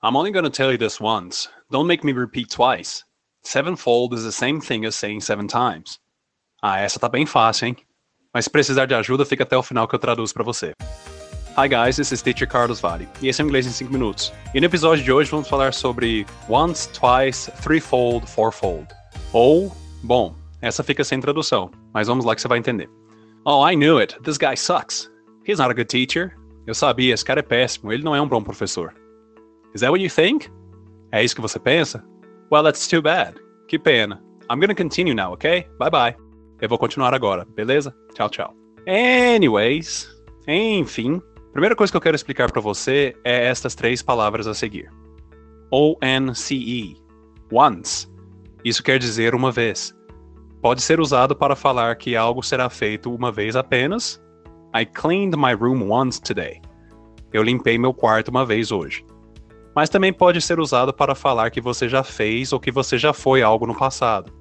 I'm only gonna tell you this once. Don't make me repeat twice. Sevenfold is the same thing as saying seven times. Ah, essa tá bem fácil, hein? Mas se precisar de ajuda, fica até o final que eu traduzo para você. Hi guys, this is Teacher Carlos Vale, e esse é o Inglês em 5 Minutos. E no episódio de hoje vamos falar sobre once, twice, threefold, fourfold. Ou, bom, essa fica sem tradução, mas vamos lá que você vai entender. Oh, I knew it. This guy sucks. He's not a good teacher. Eu sabia, esse cara é péssimo, ele não é um bom professor. Is that what you think? É isso que você pensa? Well, that's too bad. Que pena. I'm gonna continue now, okay? Bye bye. Eu vou continuar agora, beleza? Tchau, tchau. Anyways, enfim, Primeira coisa que eu quero explicar para você é estas três palavras a seguir. O-N-C-E. Once. Isso quer dizer uma vez. Pode ser usado para falar que algo será feito uma vez apenas. I cleaned my room once today. Eu limpei meu quarto uma vez hoje. Mas também pode ser usado para falar que você já fez ou que você já foi algo no passado.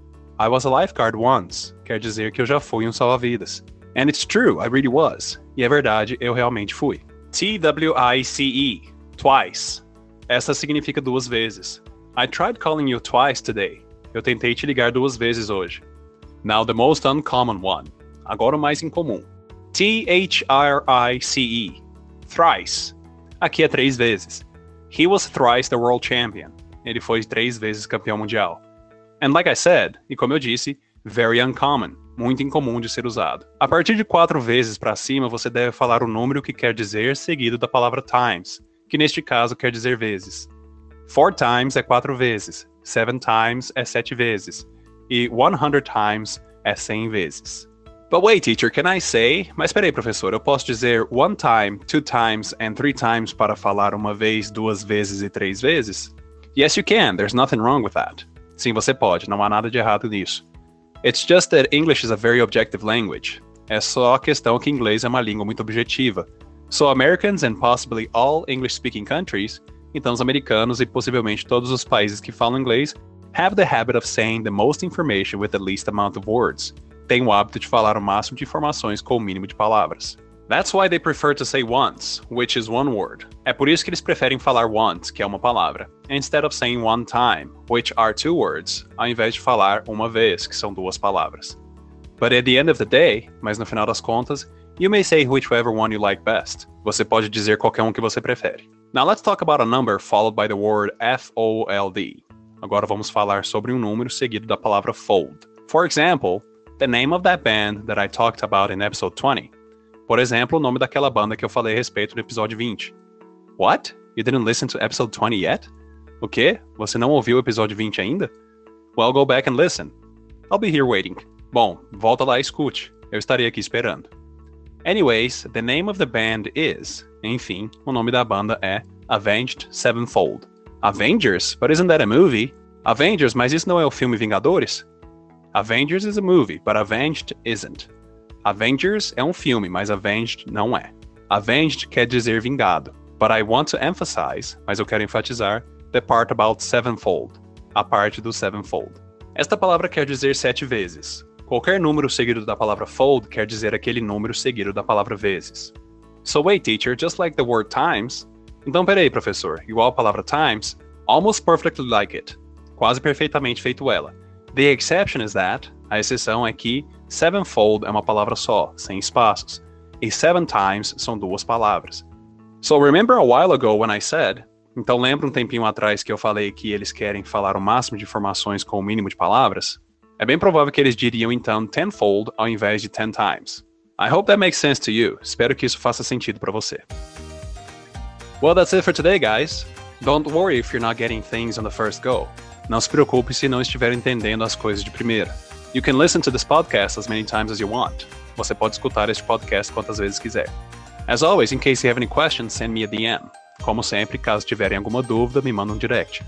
I was a lifeguard once. Quer dizer que eu já fui um salva-vidas. And it's true, I really was. E é verdade, eu realmente fui. T-W-I-C-E, twice. Essa significa duas vezes. I tried calling you twice today. Eu tentei te ligar duas vezes hoje. Now the most uncommon one. Agora o mais incomum. T-H-R-I-C-E, thrice. Aqui é três vezes. He was thrice the world champion. Ele foi três vezes campeão mundial. And like I said, e como eu disse, very uncommon muito incomum de ser usado. A partir de quatro vezes para cima, você deve falar o número que quer dizer seguido da palavra times, que neste caso quer dizer vezes. Four times é quatro vezes, seven times é sete vezes, e one hundred times é cem vezes. But wait, teacher, can I say? Mas peraí, professor, eu posso dizer one time, two times and three times para falar uma vez, duas vezes e três vezes? Yes, you can. There's nothing wrong with that. Sim, você pode. Não há nada de errado nisso. It's just that English is a very objective language. É só a questão que inglês é uma língua muito objetiva. So Americans and possibly all English-speaking countries, então os americanos e possivelmente todos os países que falam inglês, have the habit of saying the most information with the least amount of words. Têm o hábito de falar o máximo de informações com o mínimo de palavras. That's why they prefer to say once, which is one word. É por isso que eles preferem falar once, que é uma palavra, instead of saying one time, which are two words, ao invés de falar uma vez, que são duas palavras. But at the end of the day, mas no final das contas, you may say whichever one you like best. Você pode dizer qualquer um que você prefere. Now let's talk about a number followed by the word F-O-L-D. Agora vamos falar sobre um número seguido da palavra fold. For example, the name of that band that I talked about in episode 20. Por exemplo, o nome daquela banda que eu falei a respeito no episódio 20. What? You didn't listen to episode 20 yet? O quê? Você não ouviu o episódio 20 ainda? Well, go back and listen. I'll be here waiting. Bom, volta lá e escute. Eu estarei aqui esperando. Anyways, the name of the band is. Enfim, o nome da banda é Avenged Sevenfold. Avengers? But isn't that a movie? Avengers, mas isso não é o filme Vingadores? Avengers is a movie, but Avenged isn't. Avengers é um filme, mas Avenged não é. Avenged quer dizer vingado. But I want to emphasize, mas eu quero enfatizar, the part about sevenfold. A parte do sevenfold. Esta palavra quer dizer sete vezes. Qualquer número seguido da palavra fold quer dizer aquele número seguido da palavra vezes. So wait, teacher, just like the word times. Então peraí, professor, igual a palavra times, almost perfectly like it. Quase perfeitamente feito ela. The exception is that, a exceção é que sevenfold é uma palavra só, sem espaços, e seven times são duas palavras. So remember a while ago when I said, então lembra um tempinho atrás que eu falei que eles querem falar o máximo de informações com o mínimo de palavras? É bem provável que eles diriam então tenfold ao invés de ten times. I hope that makes sense to you. Espero que isso faça sentido para você. Well, that's it for today, guys. Don't worry if you're not getting things on the first go. Não se preocupe se não estiver entendendo as coisas de primeira. You can listen to this podcast as many times as you want. Você pode escutar este podcast quantas vezes quiser. As always, in case you have any questions, send me a DM. Como sempre, caso tiverem alguma dúvida, me manda um direct.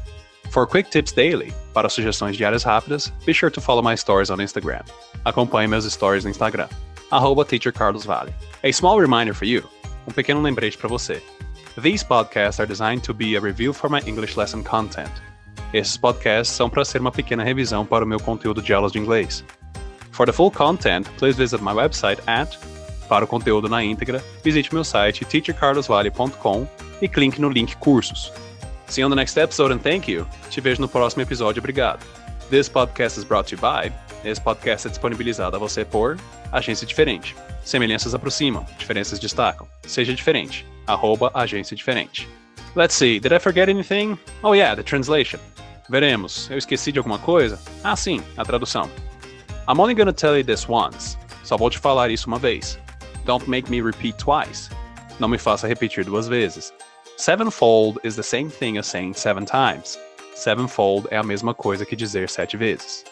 For quick tips daily, para sugestões diárias rápidas, be sure to follow my stories on Instagram. Acompanhe meus stories no Instagram, arroba teachercarlosvale. A small reminder for you, um pequeno lembrete para você. These podcasts are designed to be a review for my English lesson content. Esses podcasts são para ser uma pequena revisão para o meu conteúdo de aulas de inglês. For the full content, please visit my website at para o conteúdo na íntegra, visite meu site teachercarlosvale.com e clique no link Cursos. See you on the next episode and thank you. Te vejo no próximo episódio. Obrigado. This podcast is brought to you by. Esse podcast é disponibilizado a você por Agência Diferente. Semelhanças aproximam, diferenças destacam. Seja diferente. Arroba Agência Diferente. Let's see, did I forget anything? Oh yeah, the translation. Veremos. Eu esqueci de alguma coisa? Ah, sim, a tradução. I'm only gonna tell you this once. Só vou te falar isso uma vez. Don't make me repeat twice. Não me faça repetir duas vezes. Sevenfold is the same thing as saying seven times. Sevenfold é a mesma coisa que dizer sete vezes.